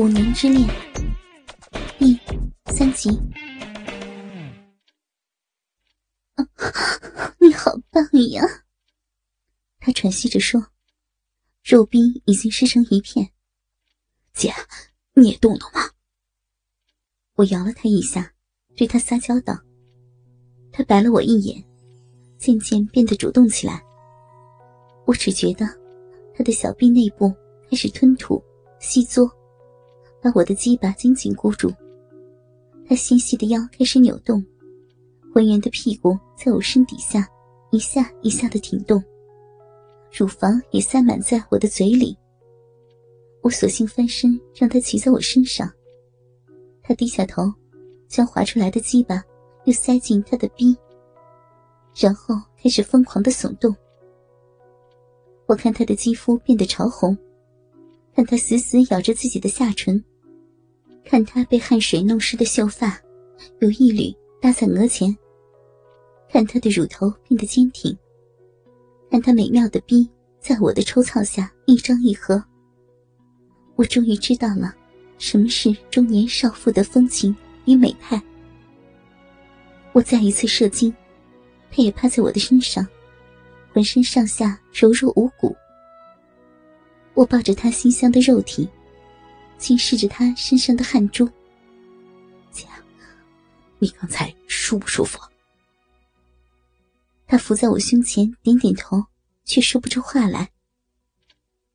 五年之恋第三集。你好棒呀！他喘息着说，肉壁已经湿成一片。姐，你也动动吧！我摇了他一下，对他撒娇道。他白了我一眼，渐渐变得主动起来。我只觉得他的小臂内部开始吞吐、吸作。把我的鸡巴紧紧箍住，他纤细的腰开始扭动，浑圆的屁股在我身底下一下一下的挺动，乳房也塞满在我的嘴里。我索性翻身让他骑在我身上，他低下头，将滑出来的鸡巴又塞进他的逼，然后开始疯狂的耸动。我看他的肌肤变得潮红，看他死死咬着自己的下唇。看他被汗水弄湿的秀发，有一缕搭在额前。看他的乳头变得坚挺。看他美妙的逼在我的抽操下一张一合。我终于知道了，什么是中年少妇的风情与美态。我再一次射精，他也趴在我的身上，浑身上下柔弱无骨。我抱着他馨香的肉体。轻视着他身上的汗珠，姐，你刚才舒不舒服？他伏在我胸前，点点头，却说不出话来。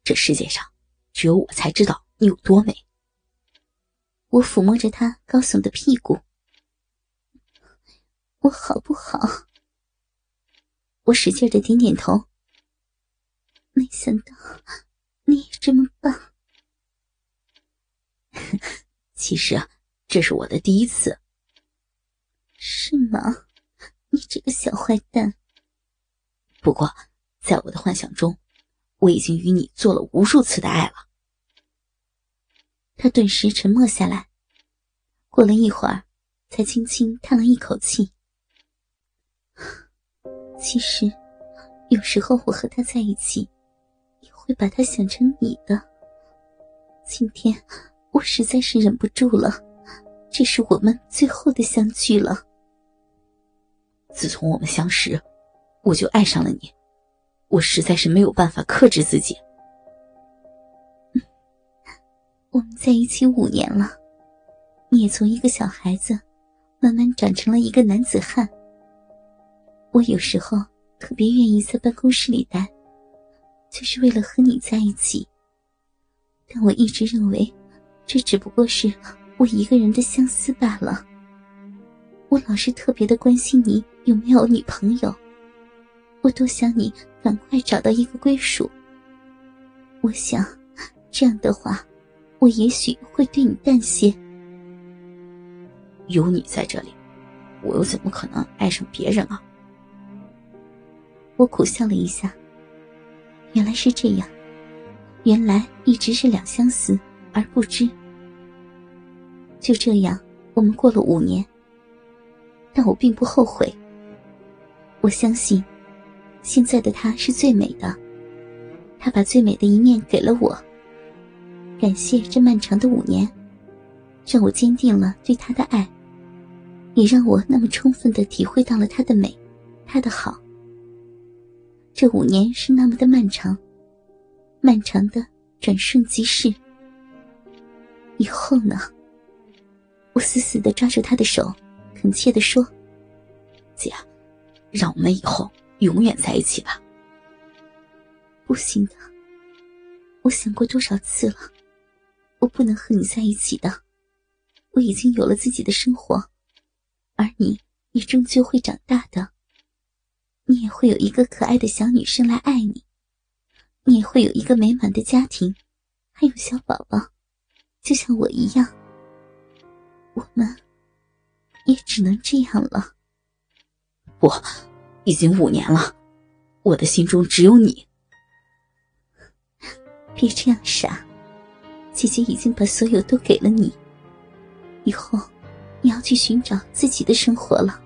这世界上，只有我才知道你有多美。我抚摸着他高耸的屁股，我好不好？我使劲的点点头。没想到你也这么棒。其实，这是我的第一次。是吗？你这个小坏蛋。不过，在我的幻想中，我已经与你做了无数次的爱了。他顿时沉默下来，过了一会儿，才轻轻叹了一口气。其实，有时候我和他在一起，也会把他想成你的。今天。我实在是忍不住了，这是我们最后的相聚了。自从我们相识，我就爱上了你，我实在是没有办法克制自己。我们在一起五年了，你也从一个小孩子，慢慢长成了一个男子汉。我有时候特别愿意在办公室里待，就是为了和你在一起。但我一直认为。这只不过是我一个人的相思罢了。我老是特别的关心你有没有女朋友，我多想你赶快找到一个归属。我想，这样的话，我也许会对你淡些。有你在这里，我又怎么可能爱上别人啊？我苦笑了一下。原来是这样，原来一直是两相思。而不知，就这样，我们过了五年。但我并不后悔。我相信，现在的他是最美的，他把最美的一面给了我。感谢这漫长的五年，让我坚定了对他的爱，也让我那么充分的体会到了他的美，他的好。这五年是那么的漫长，漫长的转瞬即逝。以后呢？我死死的抓住他的手，恳切的说：“姐，让我们以后永远在一起吧。”不行的，我想过多少次了，我不能和你在一起的。我已经有了自己的生活，而你也终究会长大的。你也会有一个可爱的小女生来爱你，你也会有一个美满的家庭，还有小宝宝。就像我一样，我们也只能这样了。不，已经五年了，我的心中只有你。别这样傻，姐姐已经把所有都给了你，以后你要去寻找自己的生活了。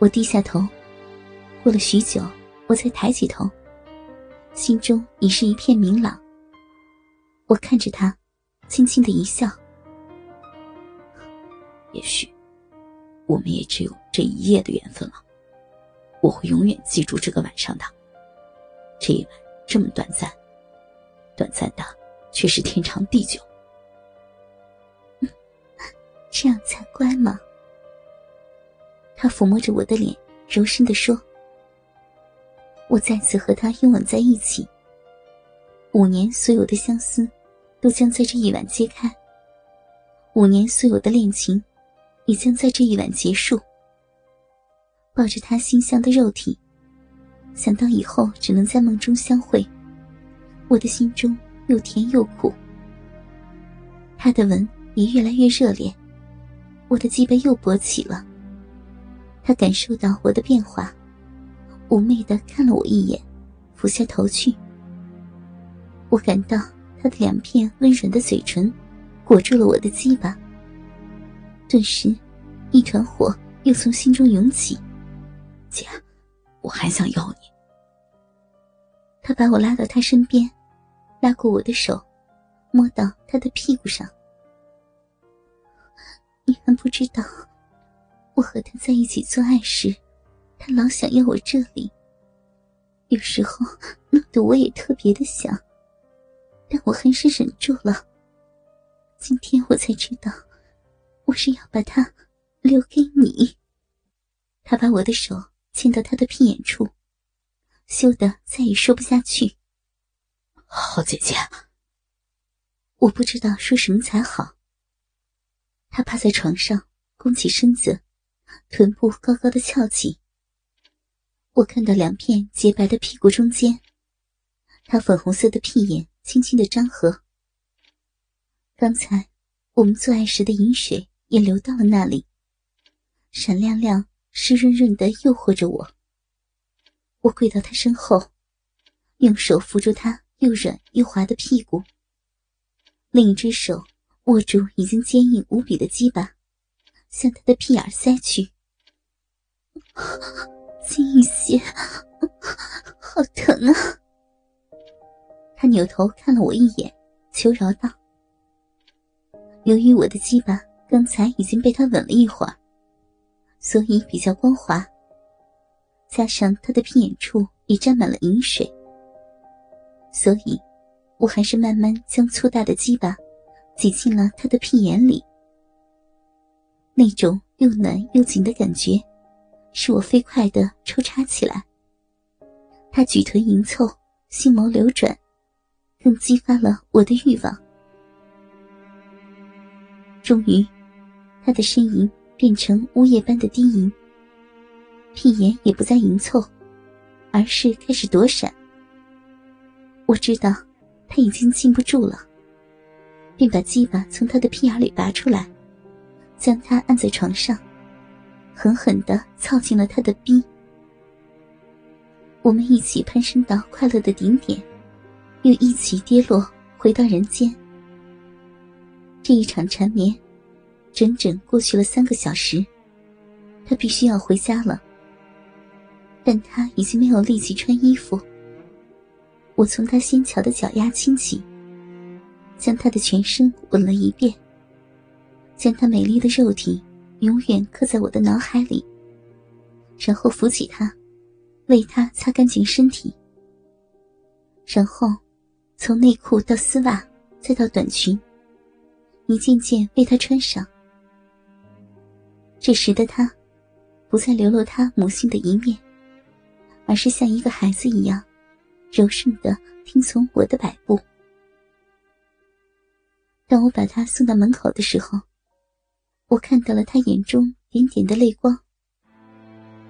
我低下头，过了许久，我才抬起头，心中已是一片明朗。我看着他，轻轻的一笑。也许，我们也只有这一夜的缘分了。我会永远记住这个晚上的。这一晚这么短暂，短暂的却是天长地久。这样才乖嘛。他抚摸着我的脸，柔声的说：“我再次和他拥吻在一起。五年所有的相思，都将在这一晚揭开。五年所有的恋情，也将在这一晚结束。抱着他馨香的肉体，想到以后只能在梦中相会，我的心中又甜又苦。他的吻也越来越热烈，我的脊背又勃起了。”他感受到我的变化，妩媚的看了我一眼，俯下头去。我感到他的两片温软的嘴唇裹住了我的鸡巴，顿时，一团火又从心中涌起。姐，我还想要你。他把我拉到他身边，拉过我的手，摸到他的屁股上。你还不知道。我和他在一起做爱时，他老想要我这里。有时候弄得我也特别的想，但我还是忍住了。今天我才知道，我是要把他留给你。他把我的手牵到他的屁眼处，羞得再也说不下去。好姐姐，我不知道说什么才好。他趴在床上，弓起身子。臀部高高的翘起，我看到两片洁白的屁股中间，他粉红色的屁眼轻轻的张合。刚才我们做爱时的饮水也流到了那里，闪亮亮、湿润润的诱惑着我。我跪到他身后，用手扶住他又软又滑的屁股，另一只手握住已经坚硬无比的鸡巴。向他的屁眼塞去，轻一些，好疼啊！他扭头看了我一眼，求饶道：“由于我的鸡巴刚才已经被他吻了一会儿，所以比较光滑，加上他的屁眼处也沾满了饮水，所以，我还是慢慢将粗大的鸡巴挤进了他的屁眼里。”那种又暖又紧的感觉，使我飞快的抽插起来。他举臀迎凑，星眸流转，更激发了我的欲望。终于，他的呻吟变成呜咽般的低吟，屁眼也不再迎凑，而是开始躲闪。我知道他已经禁不住了，便把鸡巴从他的屁眼里拔出来。将他按在床上，狠狠的操进了他的逼。我们一起攀升到快乐的顶点，又一起跌落回到人间。这一场缠绵，整整过去了三个小时。他必须要回家了，但他已经没有力气穿衣服。我从他纤巧的脚丫亲起，将他的全身吻了一遍。将他美丽的肉体永远刻在我的脑海里，然后扶起他，为他擦干净身体，然后从内裤到丝袜，再到短裙，一件件为他穿上。这时的他，不再流露他母性的一面，而是像一个孩子一样，柔顺的听从我的摆布。当我把他送到门口的时候。我看到了他眼中点点的泪光。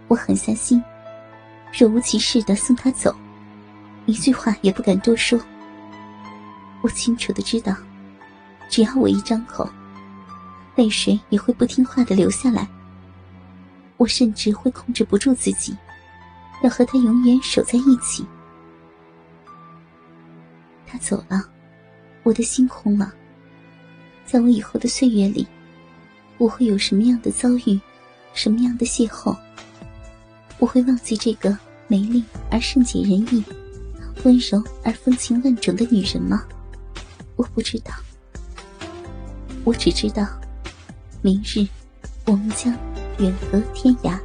我狠下心，若无其事的送他走，一句话也不敢多说。我清楚的知道，只要我一张口，泪水也会不听话的流下来。我甚至会控制不住自己，要和他永远守在一起。他走了，我的心空了。在我以后的岁月里。我会有什么样的遭遇，什么样的邂逅？我会忘记这个美丽而善解人意、温柔而风情万种的女人吗？我不知道，我只知道，明日我们将远隔天涯。